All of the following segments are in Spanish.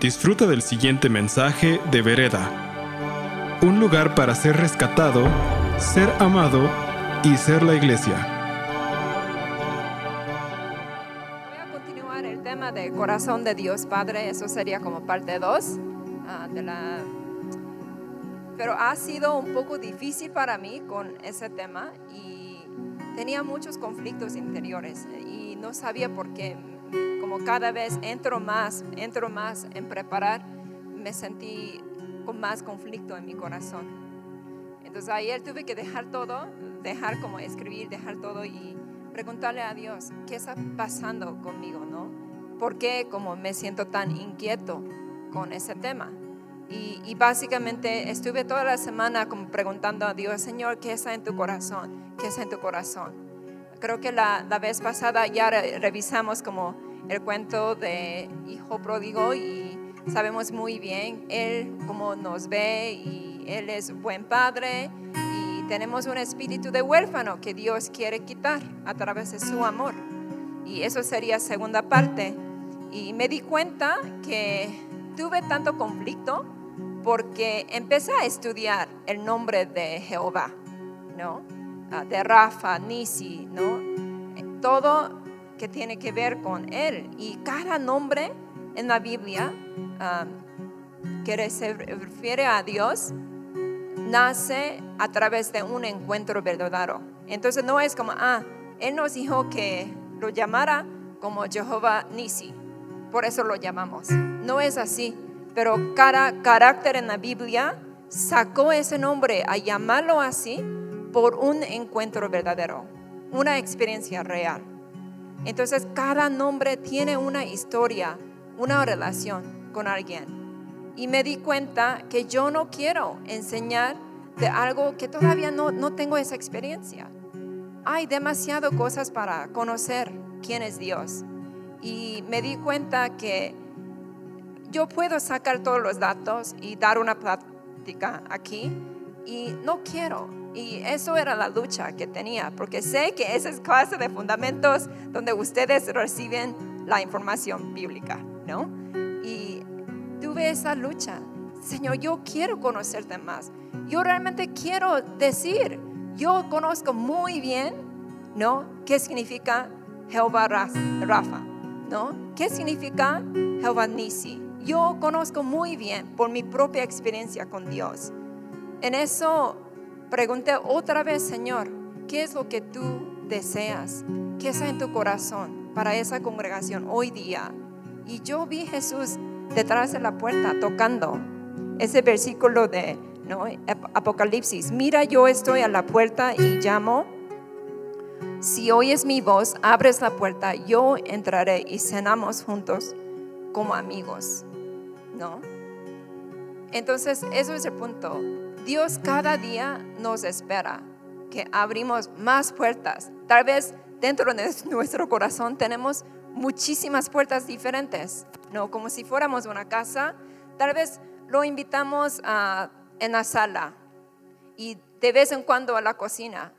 Disfruta del siguiente mensaje de Vereda. Un lugar para ser rescatado, ser amado y ser la iglesia. Voy a continuar el tema de corazón de Dios Padre, eso sería como parte 2 de la... Pero ha sido un poco difícil para mí con ese tema y tenía muchos conflictos interiores y no sabía por qué. Como cada vez entro más, entro más en preparar, me sentí con más conflicto en mi corazón. Entonces ayer tuve que dejar todo, dejar como escribir, dejar todo y preguntarle a Dios, ¿qué está pasando conmigo, no? ¿Por qué como me siento tan inquieto con ese tema? Y, y, básicamente estuve toda la semana como preguntando a Dios, Señor, ¿qué está en tu corazón? ¿Qué está en tu corazón? Creo que la, la vez pasada ya revisamos como el cuento de Hijo Pródigo y sabemos muy bien Él cómo nos ve y Él es buen padre y tenemos un espíritu de huérfano que Dios quiere quitar a través de su amor. Y eso sería segunda parte. Y me di cuenta que tuve tanto conflicto porque empecé a estudiar el nombre de Jehová, ¿no? Ah, de Rafa, Nisi, ¿no? Todo que tiene que ver con Él. Y cada nombre en la Biblia um, que se refiere a Dios nace a través de un encuentro verdadero. Entonces no es como, ah, Él nos dijo que lo llamara como Jehová Nisi. Por eso lo llamamos. No es así. Pero cada carácter en la Biblia sacó ese nombre a llamarlo así por un encuentro verdadero, una experiencia real. Entonces cada nombre tiene una historia, una relación con alguien. Y me di cuenta que yo no quiero enseñar de algo que todavía no, no tengo esa experiencia. Hay demasiado cosas para conocer quién es Dios. Y me di cuenta que yo puedo sacar todos los datos y dar una plática aquí y no quiero. Y eso era la lucha que tenía, porque sé que esa es clase de fundamentos donde ustedes reciben la información bíblica, ¿no? Y tuve esa lucha. Señor, yo quiero conocerte más. Yo realmente quiero decir, yo conozco muy bien, ¿no? ¿Qué significa Jehová Rafa? ¿No? ¿Qué significa Jehová Nisi? Yo conozco muy bien por mi propia experiencia con Dios. En eso pregunté otra vez, Señor, ¿qué es lo que tú deseas? ¿Qué está en tu corazón para esa congregación hoy día? Y yo vi Jesús detrás de la puerta tocando ese versículo de. Apocalipsis. Mira, yo estoy a la puerta y llamo. Si oyes mi voz, abres la puerta, yo entraré y cenamos juntos como amigos. ¿No? Entonces, eso es el punto. Dios cada día nos espera que abrimos más puertas. Tal vez dentro de nuestro corazón tenemos muchísimas puertas diferentes, ¿no? Como si fuéramos una casa, tal vez lo invitamos a, en la sala y de vez en cuando a la cocina,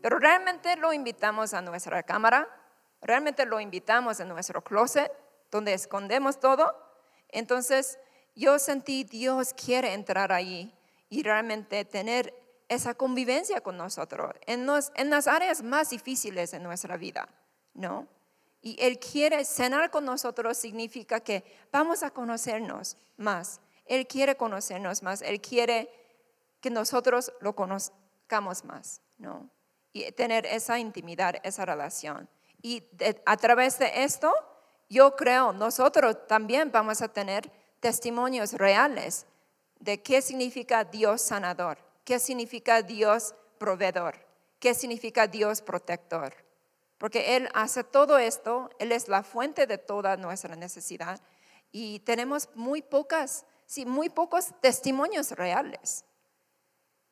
pero realmente lo invitamos a nuestra cámara, realmente lo invitamos a nuestro closet, donde escondemos todo. Entonces, yo sentí Dios quiere entrar ahí y realmente tener esa convivencia con nosotros en, en las áreas más difíciles de nuestra vida, ¿no? Y Él quiere cenar con nosotros significa que vamos a conocernos más. Él quiere conocernos más. Él quiere que nosotros lo conozcamos más, ¿no? Y tener esa intimidad, esa relación. Y a través de esto, yo creo, nosotros también vamos a tener testimonios reales de qué significa Dios sanador, qué significa Dios proveedor, qué significa Dios protector. Porque Él hace todo esto, Él es la fuente de toda nuestra necesidad y tenemos muy pocas, sí, muy pocos testimonios reales.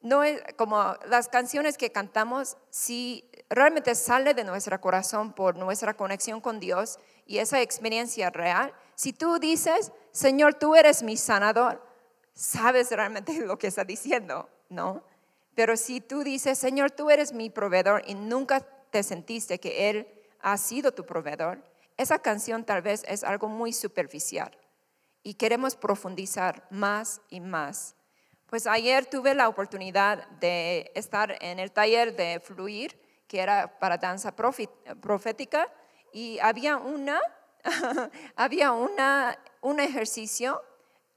No es como las canciones que cantamos, si realmente sale de nuestro corazón por nuestra conexión con Dios y esa experiencia real, si tú dices, Señor, tú eres mi sanador, sabes realmente lo que está diciendo, ¿no? Pero si tú dices, Señor, tú eres mi proveedor y nunca te sentiste que Él ha sido tu proveedor, esa canción tal vez es algo muy superficial. y queremos profundizar más y más. Pues ayer tuve la oportunidad de estar en el taller de Fluir, que era para danza profética, y había una, había una, un ejercicio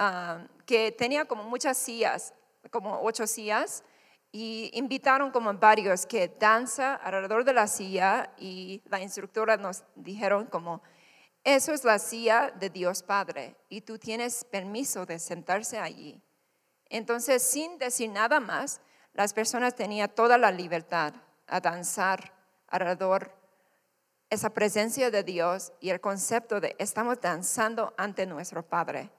ah, que tenía como muchas sillas, como ocho sillas, y invitaron como varios que danza alrededor de la silla y la instructora nos dijeron como, eso es la silla de Dios Padre y tú tienes permiso de sentarse allí. Entonces, sin decir nada más, las personas tenían toda la libertad a danzar alrededor esa presencia de Dios y el concepto de estamos danzando ante nuestro Padre.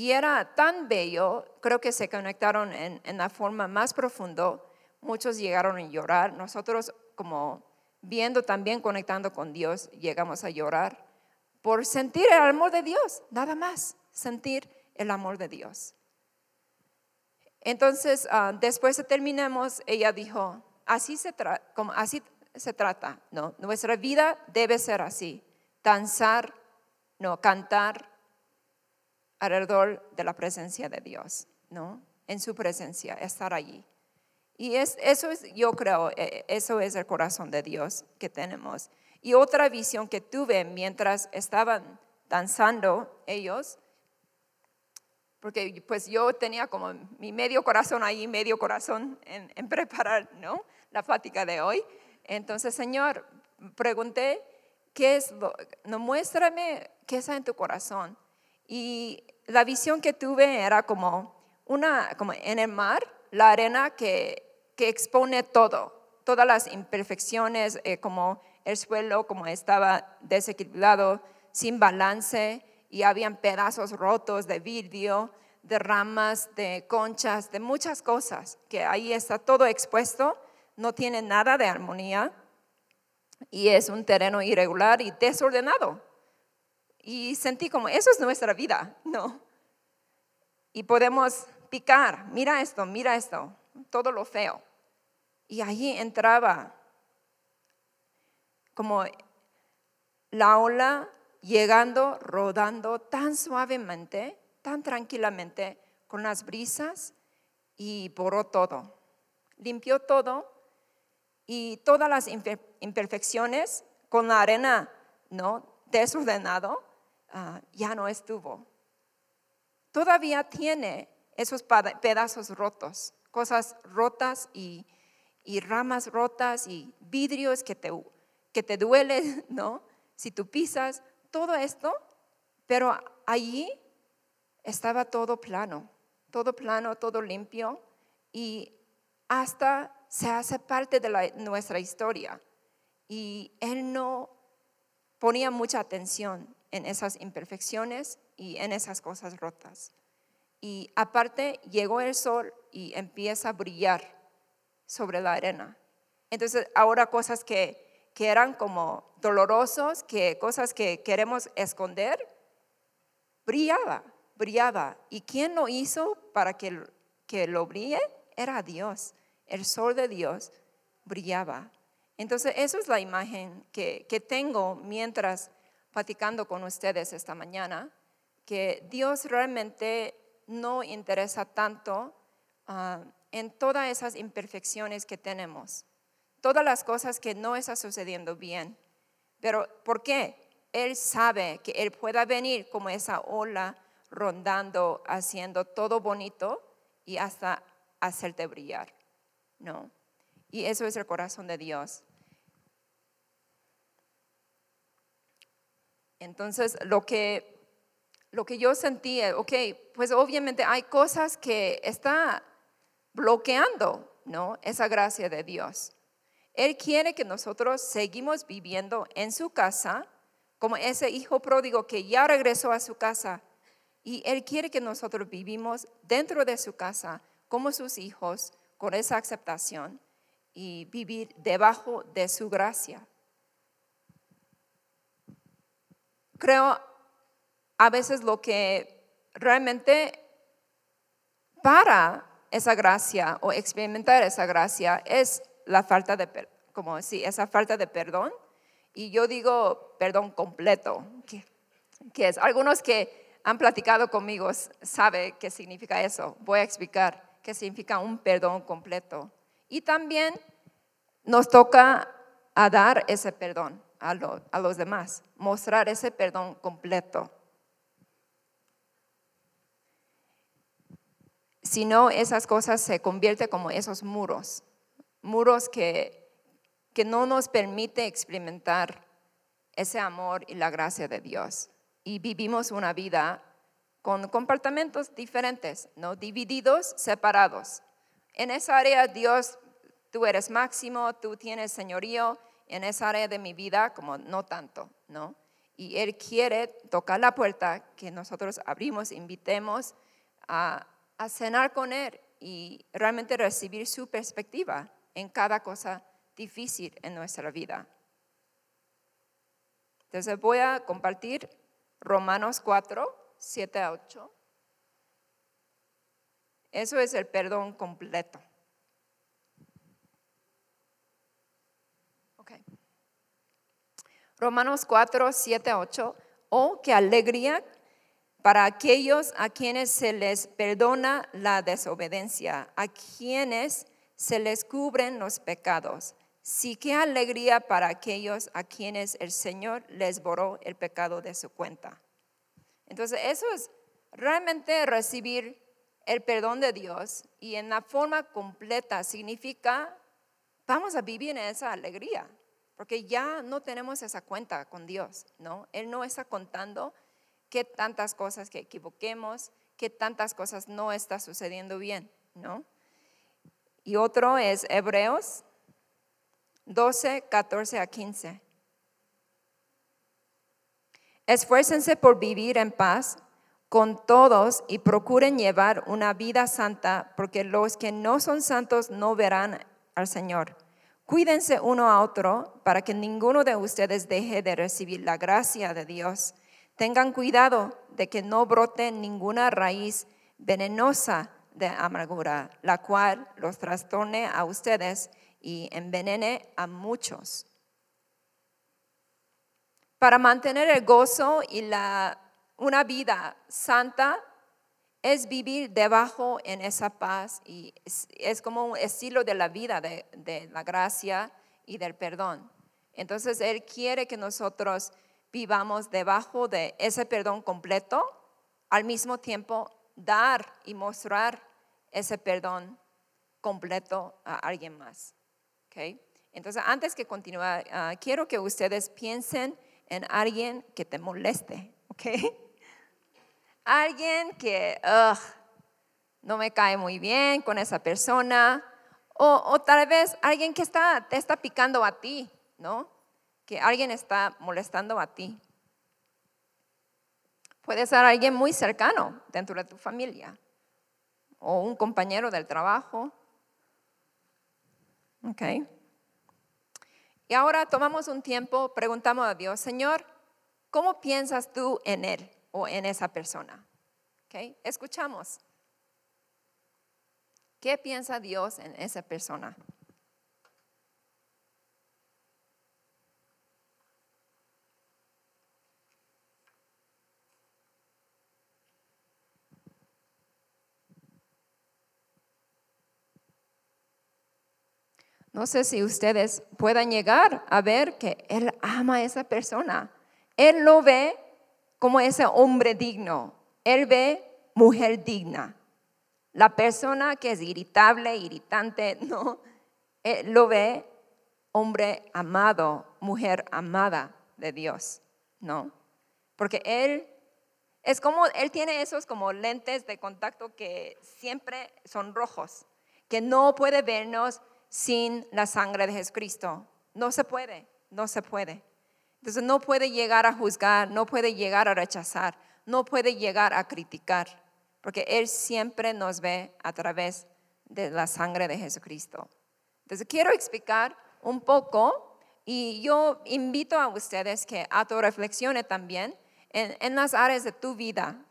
Y era tan bello, creo que se conectaron en, la forma más profunda. Muchos llegaron a llorar. Nosotros como viendo también, conectando con Dios, llegamos a llorar por sentir el amor de Dios, nada más, sentir el amor de Dios. Entonces, ah, después de terminamos, ella dijo, así se, como, así se trata, ¿no? Nuestra vida debe ser así, danzar, no, cantar, alrededor de la presencia de Dios, ¿no? En su presencia, estar allí. Y es, eso es, yo creo, e, eso es el corazón de Dios que tenemos. Y otra visión que tuve mientras estaban danzando ellos, porque pues yo tenía como mi medio corazón ahí, medio corazón en, en preparar, ¿no? La plática de hoy. Entonces, Señor, pregunté, ¿qué es lo? No, muéstrame qué está en tu corazón. Y la visión que tuve era como una, como en el mar, la arena que, que expone todo, todas las imperfecciones, eh, como el suelo, como estaba desequilibrado, sin balance, y habían pedazos rotos de vidrio, de ramas, de conchas, de muchas cosas, que ahí está todo expuesto, no tiene nada de armonía, y es un terreno irregular y desordenado. Y sentí como, eso es nuestra vida, ¿no? Y podemos picar, mira esto, mira esto, todo lo feo. Y allí entraba como la ola llegando, rodando tan suavemente, tan tranquilamente, con las brisas y borró todo. Limpió todo y todas las imperfecciones con la arena no desordenado Ah, ya no estuvo. Todavía tiene esos pedazos rotos, cosas rotas y, ramas rotas y vidrios que te, que te duelen, ¿no? Si tú pisas, todo esto, pero allí estaba todo plano, todo plano, todo limpio y hasta se hace parte de nuestra historia. Y él no ponía mucha atención en esas imperfecciones y en esas cosas rotas. Y aparte llegó el sol y empieza a brillar sobre la arena. Entonces ahora cosas que, eran como dolorosos, que cosas que queremos esconder, brillaba, brillaba. ¿Y quién lo hizo para que, que lo brille? Era Dios. El sol de Dios brillaba. Entonces, eso es la imagen que, que tengo mientras platicando con ustedes esta mañana, que Dios realmente no interesa tanto ah, en todas esas imperfecciones que tenemos, todas las cosas que no están sucediendo bien. Pero ¿por qué? Él sabe que Él pueda venir como esa ola rondando, haciendo todo bonito y hasta hacerte brillar, ¿no? Y eso es el corazón de Dios. Entonces, lo que, lo que yo sentí, ok, pues obviamente hay cosas que está bloqueando, ¿no? Esa gracia de Dios. Él quiere que nosotros seguimos viviendo en su casa, como ese hijo pródigo que ya regresó a su casa. Y Él quiere que nosotros vivimos dentro de su casa como sus hijos, con esa aceptación y vivir debajo de su gracia. Creo a veces lo que realmente para esa gracia o experimentar esa gracia es la falta de, como si esa falta de perdón. Y yo digo perdón completo, que, es algunos que han platicado conmigo sabe qué significa eso. Voy a explicar qué significa un perdón completo. Y también nos toca a dar ese perdón a, los demás, mostrar ese perdón completo. Si no, esas cosas se convierten como esos muros, muros que, que no nos permite experimentar ese amor y la gracia de Dios. Y vivimos una vida con comportamientos diferentes, ¿no? Divididos, separados. En esa área Dios, tú eres máximo, tú tienes señorío, en esa área de mi vida como no tanto, ¿no? Y Él quiere tocar la puerta que nosotros abrimos, invitemos a, a cenar con Él y realmente recibir su perspectiva en cada cosa difícil en nuestra vida. Entonces voy a compartir Romanos 4, 7 a 8. Eso es el perdón completo. Okay. Romanos 4, 7 a 8. Oh, qué alegría para aquellos a quienes se les perdona la desobediencia, a quienes se les cubren los pecados. Sí, qué alegría para aquellos a quienes el Señor les borró el pecado de su cuenta. Entonces, eso es realmente recibir el perdón de Dios y en la forma completa significa, vamos a vivir en esa alegría, porque ya no tenemos esa cuenta con Dios, ¿no? Él no está contando qué tantas cosas que equivoquemos, qué tantas cosas no está sucediendo bien, ¿no? Y otro es Hebreos 12, 14 a 15. Esfuércense por vivir en paz con todos y procuren llevar una vida santa, porque los que no son santos no verán al Señor. Cuídense uno a otro para que ninguno de ustedes deje de recibir la gracia de Dios. Tengan cuidado de que no brote ninguna raíz venenosa de amargura, la cual los trastorne a ustedes y envenene a muchos. Para mantener el gozo y la, una vida santa es vivir debajo en esa paz y es, como un estilo de la vida, de, la gracia y del perdón. Entonces Él quiere que nosotros vivamos debajo de ese perdón completo, al mismo tiempo dar y mostrar ese perdón completo a alguien más. Entonces, antes que continúe, ah, quiero que ustedes piensen en alguien que te moleste, ¿ok? Alguien que no me cae muy bien con esa persona, o, tal vez alguien que está, te está picando a ti, ¿no? Que alguien está molestando a ti. Puede ser alguien muy cercano dentro de tu familia, o un compañero del trabajo, ¿Ok? Y ahora tomamos un tiempo, preguntamos a Dios, Señor, ¿cómo piensas tú en Él o en esa persona? ¿Ok? Escuchamos. ¿Qué piensa Dios en esa persona? No sé si ustedes puedan llegar a ver que Él ama a esa persona. Él lo ve como ese hombre digno. Él ve mujer digna. La persona que es irritable, irritante, no. Él lo ve hombre amado, mujer amada de Dios, ¿no? Porque Él es como, Él tiene esos como lentes de contacto que siempre son rojos, que no puede vernos sin la sangre de Jesucristo. No se puede, no se puede. Entonces no puede llegar a juzgar, no puede llegar a rechazar, no puede llegar a criticar, porque Él siempre nos ve a través de la sangre de Jesucristo. Entonces quiero explicar un poco y yo invito a ustedes que autorreflexionen también en, las áreas de tu vida,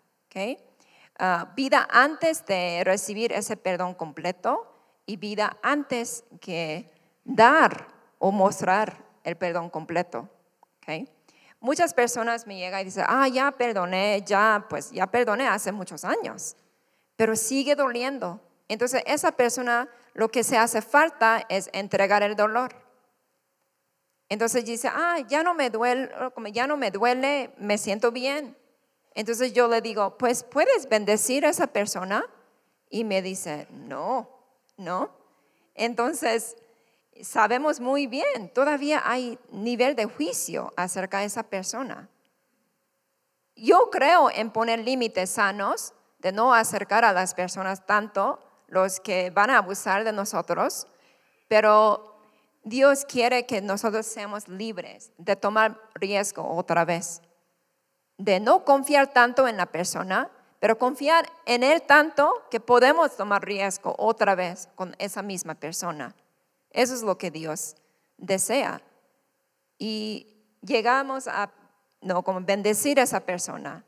ah, vida antes de recibir ese perdón completo, y vida antes que dar o mostrar el perdón completo. Muchas personas me llegan y dicen, ah, ya perdoné, ya, pues ya perdoné hace muchos años, pero sigue doliendo. Entonces esa persona lo que se hace falta es entregar el dolor. Entonces dice, ah, ya no me duele, ya no me duele, me siento bien. Entonces yo le digo, pues puedes bendecir a esa persona. Y me dice, no, no. Entonces sabemos muy bien, todavía hay nivel de juicio acerca de esa persona. Yo creo en poner límites sanos, de no acercar a las personas tanto, los que van a abusar de nosotros, pero Dios quiere que nosotros seamos libres de tomar riesgo otra vez, de no confiar tanto en la persona, pero confiar en Él tanto que podemos tomar riesgo otra vez con esa misma persona. Eso es lo que Dios desea. Y llegamos a, no, como bendecir a esa persona.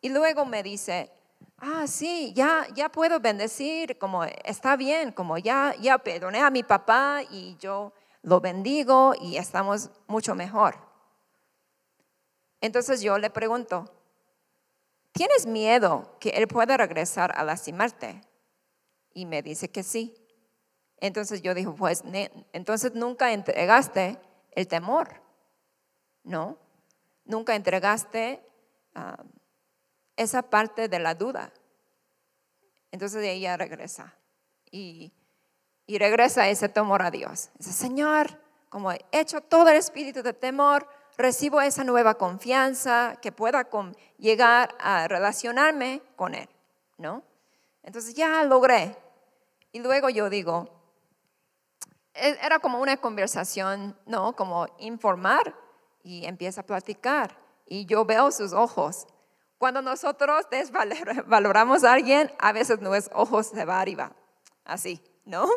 Y luego me dice, ah, sí, ya, ya puedo bendecir, como está bien, como ya, ya perdoné a mi papá y yo lo bendigo y estamos mucho mejor. Entonces yo le pregunto, ¿tienes miedo que él pueda regresar a lastimarte? Y me dice que sí. Entonces yo dije, pues, entonces nunca entregaste el temor, ¿no? Nunca entregaste esa parte de la duda. Entonces ella regresa y, y regresa ese temor a Dios. Dice, Señor, como he hecho todo el espíritu de temor, recibo esa nueva confianza que pueda llegar a relacionarme con Él, ¿no? Entonces ya logré. Y luego yo digo, era como una conversación, ¿no? Como informar y empieza a platicar. Y yo veo sus ojos. Cuando nosotros desvaloramos a alguien, a veces nuestros ojos se va arriba, así, ¿no?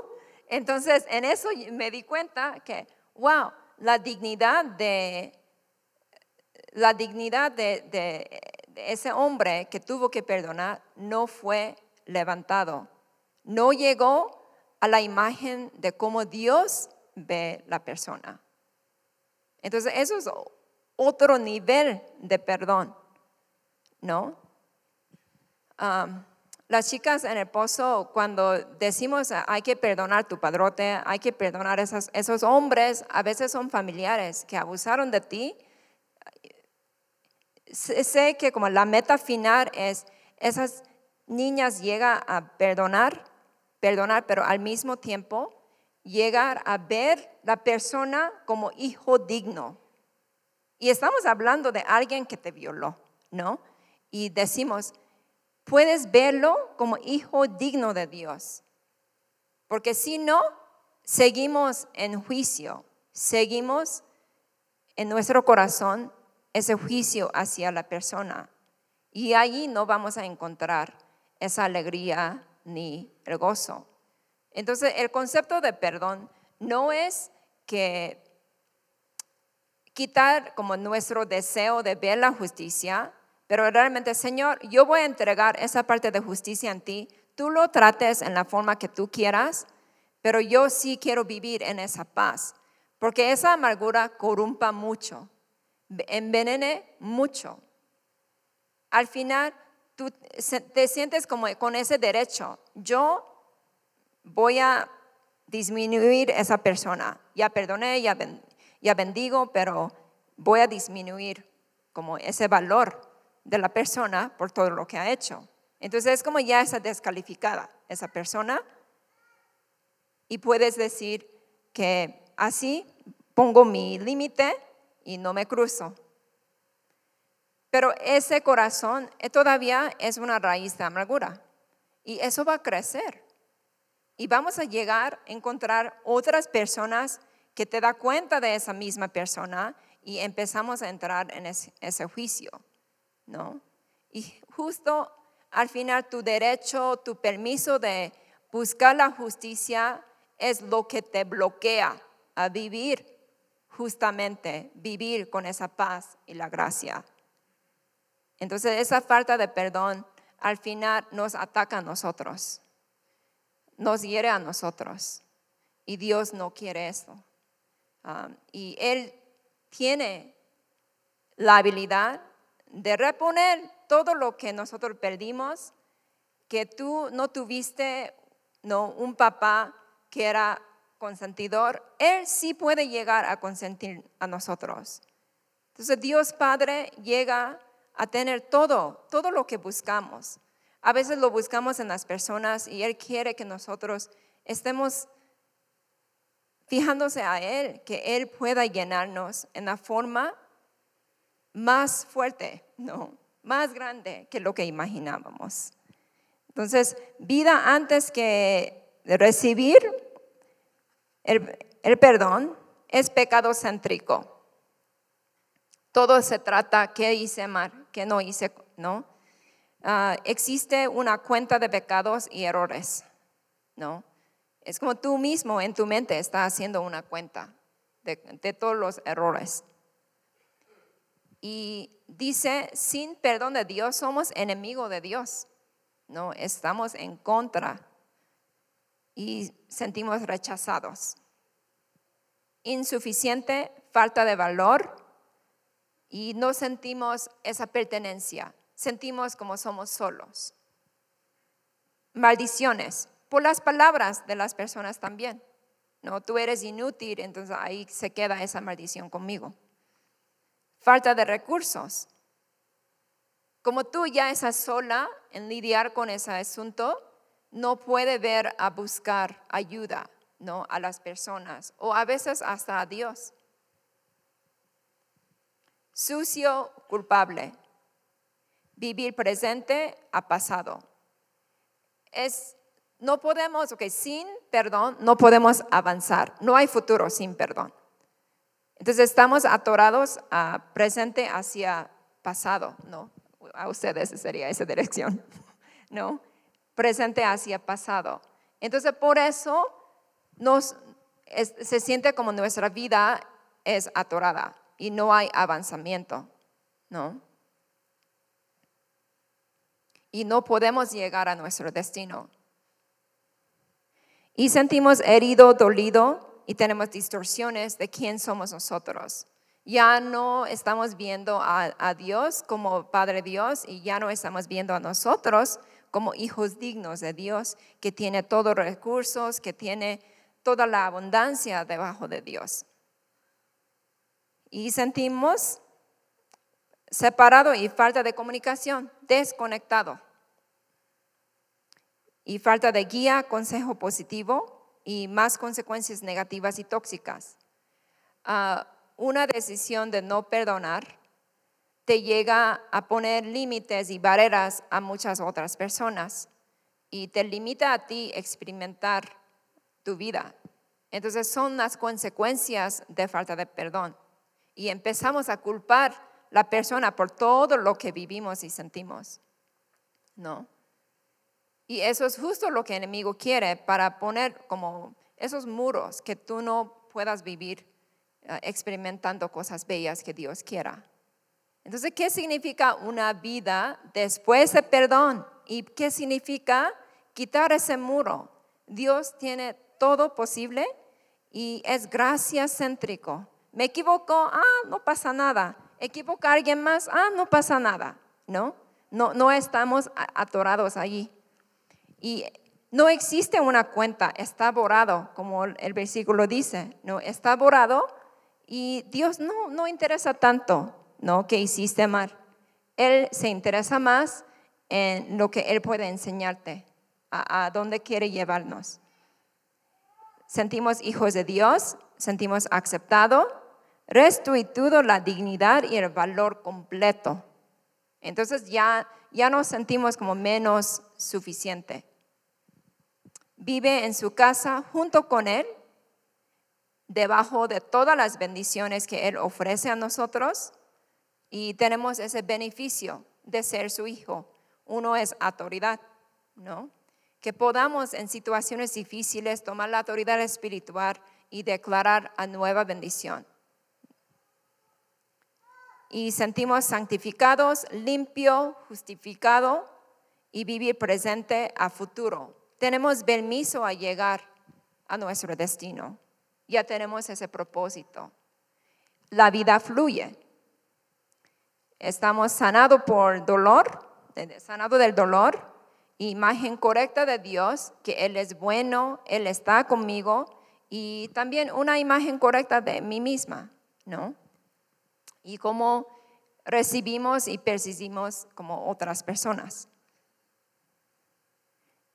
Entonces, en eso me di cuenta que, wow, la dignidad de, la dignidad de ese hombre que tuvo que perdonar no fue levantado. No llegó a la imagen de cómo Dios ve la persona. Entonces, eso es otro nivel de perdón, ¿no? las chicas en el pozo, cuando decimos hay que perdonar tu padrote, hay que perdonar esos, esos hombres, a veces son familiares que abusaron de ti. Sé que como la meta final es, esas niñas llegan a perdonar perdonar, pero al mismo tiempo llegar a ver la persona como hijo digno. Y estamos hablando de alguien que te violó, ¿no? Y decimos, puedes verlo como hijo digno de Dios. Porque si no, seguimos en juicio, seguimos en nuestro corazón ese juicio hacia la persona. Y allí no vamos a encontrar esa alegría, ni el gozo. Entonces, el concepto de perdón no es que quitar como nuestro deseo de ver la justicia, pero realmente, Señor, yo voy a entregar esa parte de justicia en ti, tú lo trates en la forma que tú quieras, pero yo sí quiero vivir en esa paz, porque esa amargura corrumpa mucho, envenene mucho. Al final, tú te sientes como con ese derecho. Yo voy a disminuir esa persona. Ya perdoné, ya, ya bendigo, pero voy a disminuir como ese valor de la persona por todo lo que ha hecho. Entonces es como ya está descalificada esa persona y puedes decir que así pongo mi límite y no me cruzo. Pero ese corazón eh, todavía es una raíz de amargura y eso va a crecer. Y vamos a llegar a encontrar otras personas que te da cuenta de esa misma persona y empezamos a entrar en ese, ese juicio, ¿no? Y justo al final tu derecho, tu permiso de buscar la justicia es lo que te bloquea a vivir justamente, vivir con esa paz y la gracia. Entonces esa falta de perdón al final nos ataca a nosotros, nos hiere a nosotros. Y Dios no quiere eso. Um, y Él tiene la habilidad de reponer todo lo que nosotros perdimos, que tú no tuviste no, un papá que era consentidor, Él sí puede llegar a consentir a nosotros. Entonces Dios Padre llega a tener todo, todo lo que buscamos. A veces lo buscamos en las personas y Él quiere que nosotros estemos fijándose a Él, que Él pueda llenarnos en la forma más fuerte, no, más grande que lo que imaginábamos. Entonces, vida antes que recibir el, perdón es pecado céntrico. Todo se trata qué hice mal, qué no hice, ¿no? Ah, existe una cuenta de pecados y errores, ¿no? Es como tú mismo en tu mente estás haciendo una cuenta de, de todos los errores. Y dice, sin perdón de Dios somos enemigos de Dios, ¿no? Estamos en contra y sentimos rechazados. Insuficiente, falta de valor y no sentimos esa pertenencia, sentimos como somos solos. Maldiciones por las palabras de las personas también. No, tú eres inútil, entonces ahí se queda esa maldición conmigo. Falta de recursos. Como tú ya estás sola en lidiar con ese asunto, no puede ver a buscar ayuda ¿no? a las personas o a veces hasta a Dios. Sucio, culpable. Vivir presente a pasado. Es, no podemos, sin perdón no podemos avanzar. No hay futuro sin perdón. Entonces estamos atorados a presente hacia pasado, ¿no? A ustedes sería esa dirección, ¿no? presente hacia pasado. Entonces, por eso nos, se siente como nuestra vida es atorada y no hay avanzamiento, ¿no? Y no podemos llegar a nuestro destino. Y sentimos herido, dolido y tenemos distorsiones de quién somos nosotros. Ya no estamos viendo a, a Dios como Padre Dios y ya no estamos viendo a nosotros como hijos dignos de Dios, que tiene todos los recursos, que tiene toda la abundancia debajo de Dios. Y sentimos separado y falta de comunicación, desconectado. Y falta de guía, consejo positivo y más consecuencias negativas y tóxicas. Ah, una decisión de no perdonar te llega a poner límites y barreras a muchas otras personas y te limita a ti experimentar tu vida. Entonces son las consecuencias de falta de perdón. Y empezamos a culpar la persona por todo lo que vivimos y sentimos. ¿No? Y eso es justo lo que el enemigo quiere para poner como esos muros que tú no puedas vivir eh, experimentando cosas bellas que Dios quiera. Entonces, ¿qué significa una vida después de perdón? ¿Y qué significa quitar ese muro? Dios tiene todo posible y es gracia céntrico. Me equivoco, ah, no pasa nada. Equivoca a alguien más, ah, no pasa nada. ¿No? No, no estamos atorados allí. Y no existe una cuenta, está borrado, como el versículo dice, no, está borrado y Dios no, no interesa tanto ¿no? Que hiciste mal. Él se interesa más en lo que Él puede enseñarte, a, dónde quiere llevarnos. Sentimos hijos de Dios, sentimos aceptado, restituido la dignidad y el valor completo. Entonces ya, ya nos sentimos como menos suficiente. Vive en su casa junto con Él, debajo de todas las bendiciones que Él ofrece a nosotros y tenemos ese beneficio de ser su hijo. Uno es autoridad, ¿no? Que podamos en situaciones difíciles tomar la autoridad espiritual y declarar a nueva bendición. Y sentimos santificados, limpio, justificado y vivir presente a futuro. Tenemos permiso a llegar a nuestro destino. Ya tenemos ese propósito. La vida fluye estamos sanados por dolor, sanado del dolor, imagen correcta de Dios, que Él es bueno, Él está conmigo, y también una imagen correcta de mí misma, ¿no? Y cómo recibimos y percibimos como otras personas.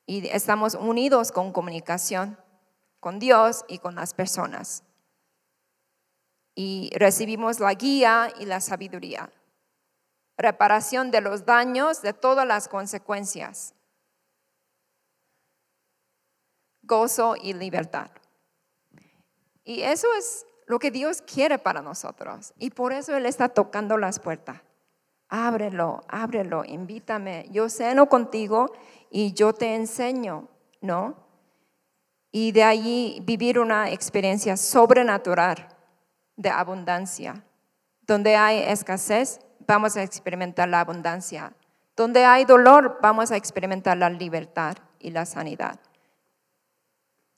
Y estamos unidos con comunicación con Dios y con las personas. Y recibimos la guía y la sabiduría. Reparación de los daños, de todas las consecuencias. Gozo y libertad. Y eso es lo que Dios quiere para nosotros. Y por eso Él está tocando las puertas. Ábrelo, ábrelo, invítame. Yo ceno contigo y yo te enseño, ¿no? Y de allí vivir una experiencia sobrenatural de abundancia. Donde hay escasez, vamos a experimentar la abundancia. Donde hay dolor, vamos a experimentar la libertad y la sanidad.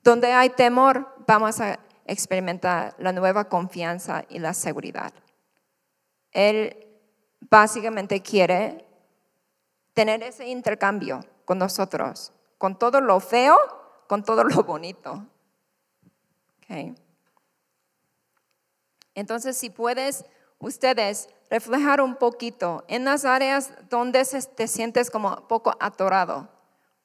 Donde hay temor, vamos a experimentar la nueva confianza y la seguridad. Él básicamente quiere tener ese intercambio con nosotros, con todo lo feo, con todo lo bonito. Entonces, si puedes ustedes reflejar un poquito en las áreas donde te sientes como poco atorado,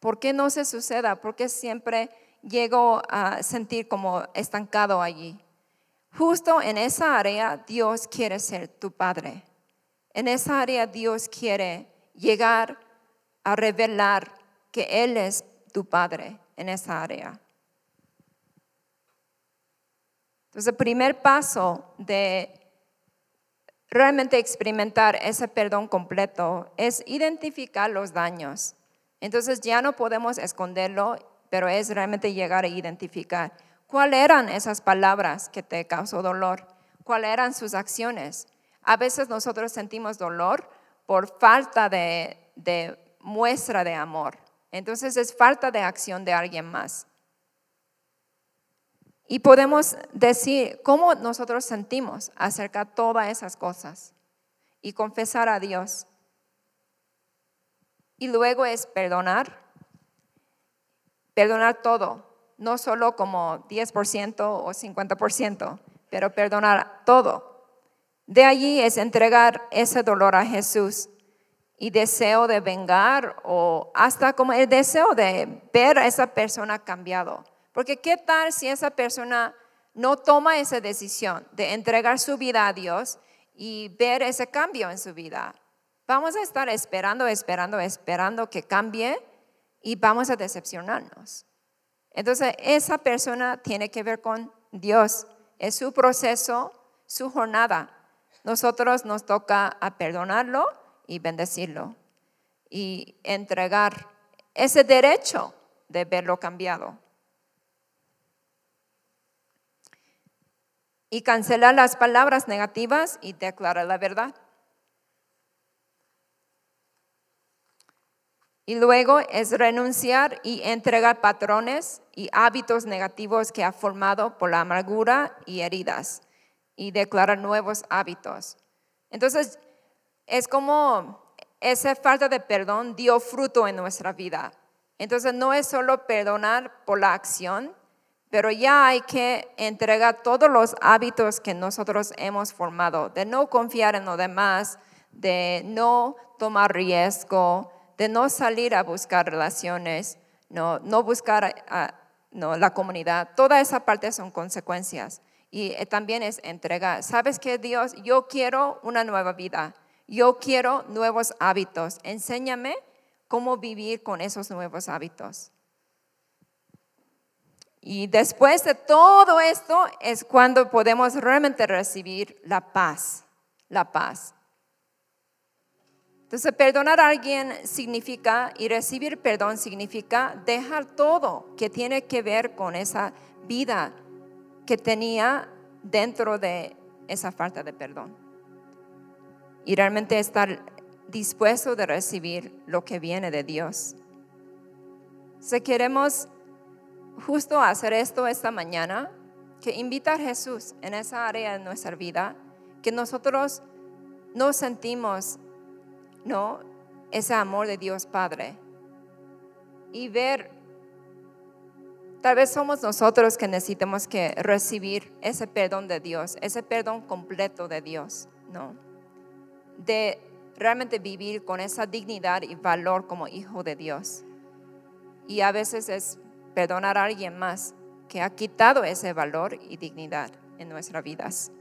¿por qué no se suceda? ¿Por qué siempre llego a sentir como estancado allí? Justo en esa área Dios quiere ser tu Padre. En esa área Dios quiere llegar a revelar que Él es tu Padre en esa área. Entonces, el primer paso de realmente experimentar ese perdón completo es identificar los daños. Entonces ya no podemos esconderlo, pero es realmente llegar a identificar cuáles eran esas palabras que te causó dolor, cuáles eran sus acciones. A veces nosotros sentimos dolor por falta de, de muestra de amor. Entonces es falta de acción de alguien más. Y podemos decir cómo nosotros sentimos acerca de todas esas cosas y confesar a Dios. Y luego es perdonar. Perdonar todo, no solo como 10% o 50%, pero perdonar todo. De allí es entregar ese dolor a Jesús y deseo de vengar o hasta como el deseo de ver a esa persona cambiado. Porque qué tal si esa persona no toma esa decisión de entregar su vida a Dios y ver ese cambio en su vida. Vamos a estar esperando, esperando, esperando que cambie y vamos a decepcionarnos. Entonces, esa persona tiene que ver con Dios. Es su proceso, su jornada. Nosotros nos toca a perdonarlo y bendecirlo y entregar ese derecho de verlo cambiado. Y cancelar las palabras negativas y declarar la verdad. Y luego es renunciar y entregar patrones y hábitos negativos que ha formado por la amargura y heridas y declarar nuevos hábitos. Entonces, es como esa falta de perdón dio fruto en nuestra vida. Entonces no es solo perdonar por la acción, pero ya hay que entregar todos los hábitos que nosotros hemos formado, de no confiar en los demás, de no tomar riesgo, de no salir a buscar relaciones, no, no buscar no, la comunidad. Toda esa parte son consecuencias. Y eh, también es entregar. ¿Sabes qué, Dios? Yo quiero una nueva vida. Yo quiero nuevos hábitos. Enséñame cómo vivir con esos nuevos hábitos. Y después de todo esto es cuando podemos realmente recibir la paz, la paz. Entonces, perdonar a alguien significa, y recibir perdón significa dejar todo que tiene que ver con esa vida que tenía dentro de esa falta de perdón y realmente estar dispuesto de recibir lo que viene de Dios. Si queremos justo hacer esto esta mañana, que invitar a Jesús en esa área de nuestra vida, que nosotros no sentimos, ¿no? Ese amor de Dios Padre. Y ver, tal vez somos nosotros que necesitamos que recibir ese perdón de Dios, ese perdón completo de Dios, ¿no? De realmente vivir con esa dignidad y valor como hijo de Dios. Y a veces es perdonar a alguien más que ha quitado ese valor y dignidad en nuestras vidas.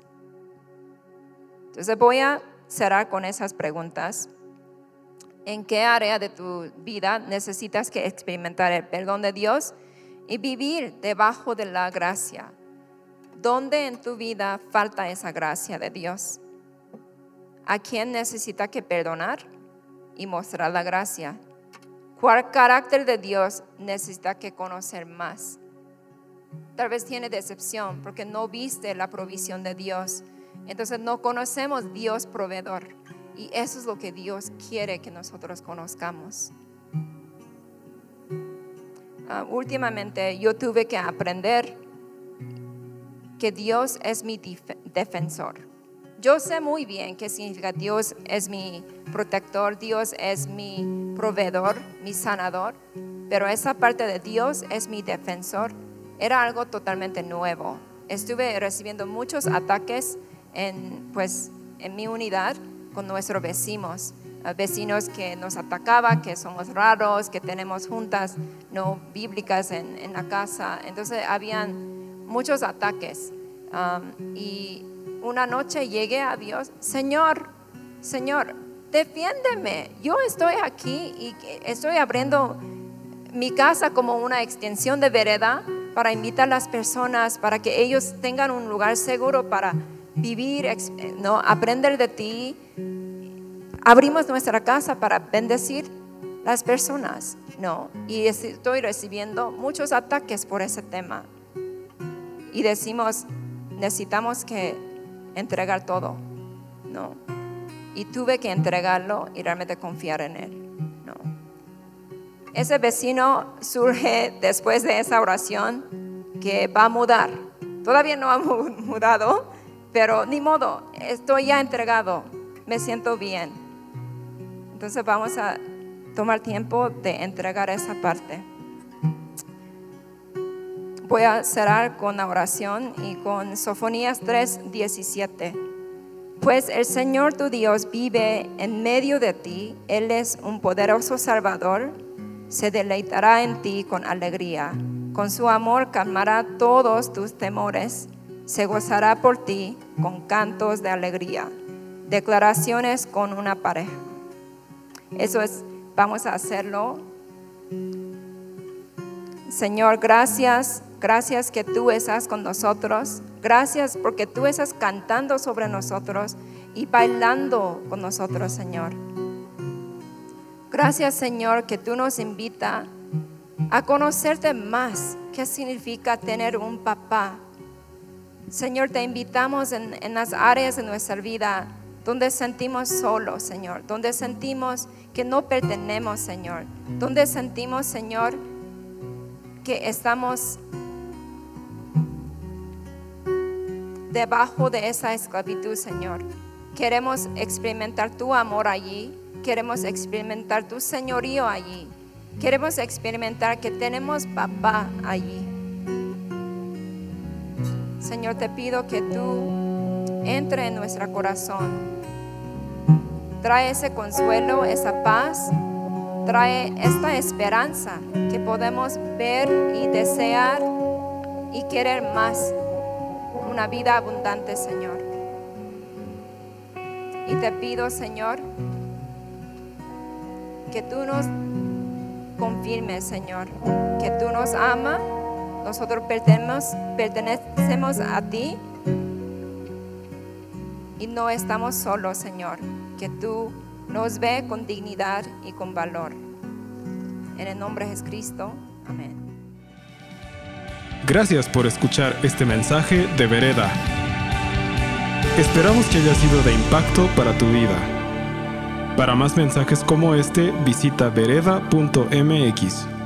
Entonces voy a cerrar con esas preguntas. ¿En qué área de tu vida necesitas que experimentar el perdón de Dios y vivir debajo de la gracia? ¿Dónde en tu vida falta esa gracia de Dios? ¿A quién necesita que perdonar y mostrar la gracia? ¿Cuál carácter de Dios necesita que conocer más? Tal vez tiene decepción porque no viste la provisión de Dios. Entonces no conocemos Dios proveedor. Y eso es lo que Dios quiere que nosotros conozcamos. Ah, últimamente yo tuve que aprender que Dios es mi defensor. Yo sé muy bien qué significa Dios es mi protector, Dios es mi proveedor, mi sanador, pero esa parte de Dios es mi defensor era algo totalmente nuevo. Estuve recibiendo muchos ataques en, pues, en mi unidad con nuestros vecinos, vecinos que nos atacaban, que somos raros, que tenemos juntas no bíblicas en, la casa. Entonces habían muchos ataques. Y una noche llegué a Dios, Señor, Señor, defiéndeme. Yo estoy aquí y estoy abriendo mi casa como una extensión de vereda para invitar a las personas, para que ellos tengan un lugar seguro para vivir, ¿no? aprender de ti. Abrimos nuestra casa para bendecir las personas, ¿no? Y estoy recibiendo muchos ataques por ese tema. Y decimos, necesitamos que entregar todo, ¿no? Y tuve que entregarlo y realmente confiar en Él. Ese vecino surge después de esa oración que va a mudar. Todavía no ha mudado, pero ni modo, estoy ya entregado, me siento bien. Entonces vamos a tomar tiempo de entregar esa parte. Voy a cerrar con la oración y con Sofonías 3, 17. Pues el Señor tu Dios vive en medio de ti, Él es un poderoso Salvador se deleitará en ti con alegría. Con su amor calmará todos tus temores. Se gozará por ti con cantos de alegría. Declaraciones con una pareja. Eso es, vamos a hacerlo. Señor, gracias, gracias que tú estás con nosotros. Gracias porque tú estás cantando sobre nosotros y bailando con nosotros, Señor. Gracias Señor que tú nos invita a conocerte más qué significa tener un papá. Señor, te invitamos en, las áreas de nuestra vida donde sentimos solos, Señor, donde sentimos que no pertenemos, Señor, donde sentimos, Señor, que estamos debajo de esa esclavitud, Señor. Queremos experimentar tu amor allí queremos experimentar tu señorío allí. Queremos experimentar que tenemos papá allí. Señor, te pido que tú entre en nuestro corazón. Trae ese consuelo, esa paz. Trae esta esperanza que podemos ver y desear y querer más. Una vida abundante, Señor. Y te pido, Señor, que tú nos confirmes, Señor, que tú nos amas, nosotros pertenecemos, a ti y no estamos solos, Señor, que tú nos ve con dignidad y con valor. En el nombre de Jesucristo, amén. Gracias por escuchar este mensaje de Vereda. Esperamos que haya sido de impacto para tu vida. Para más mensajes como este, visita vereda.mx.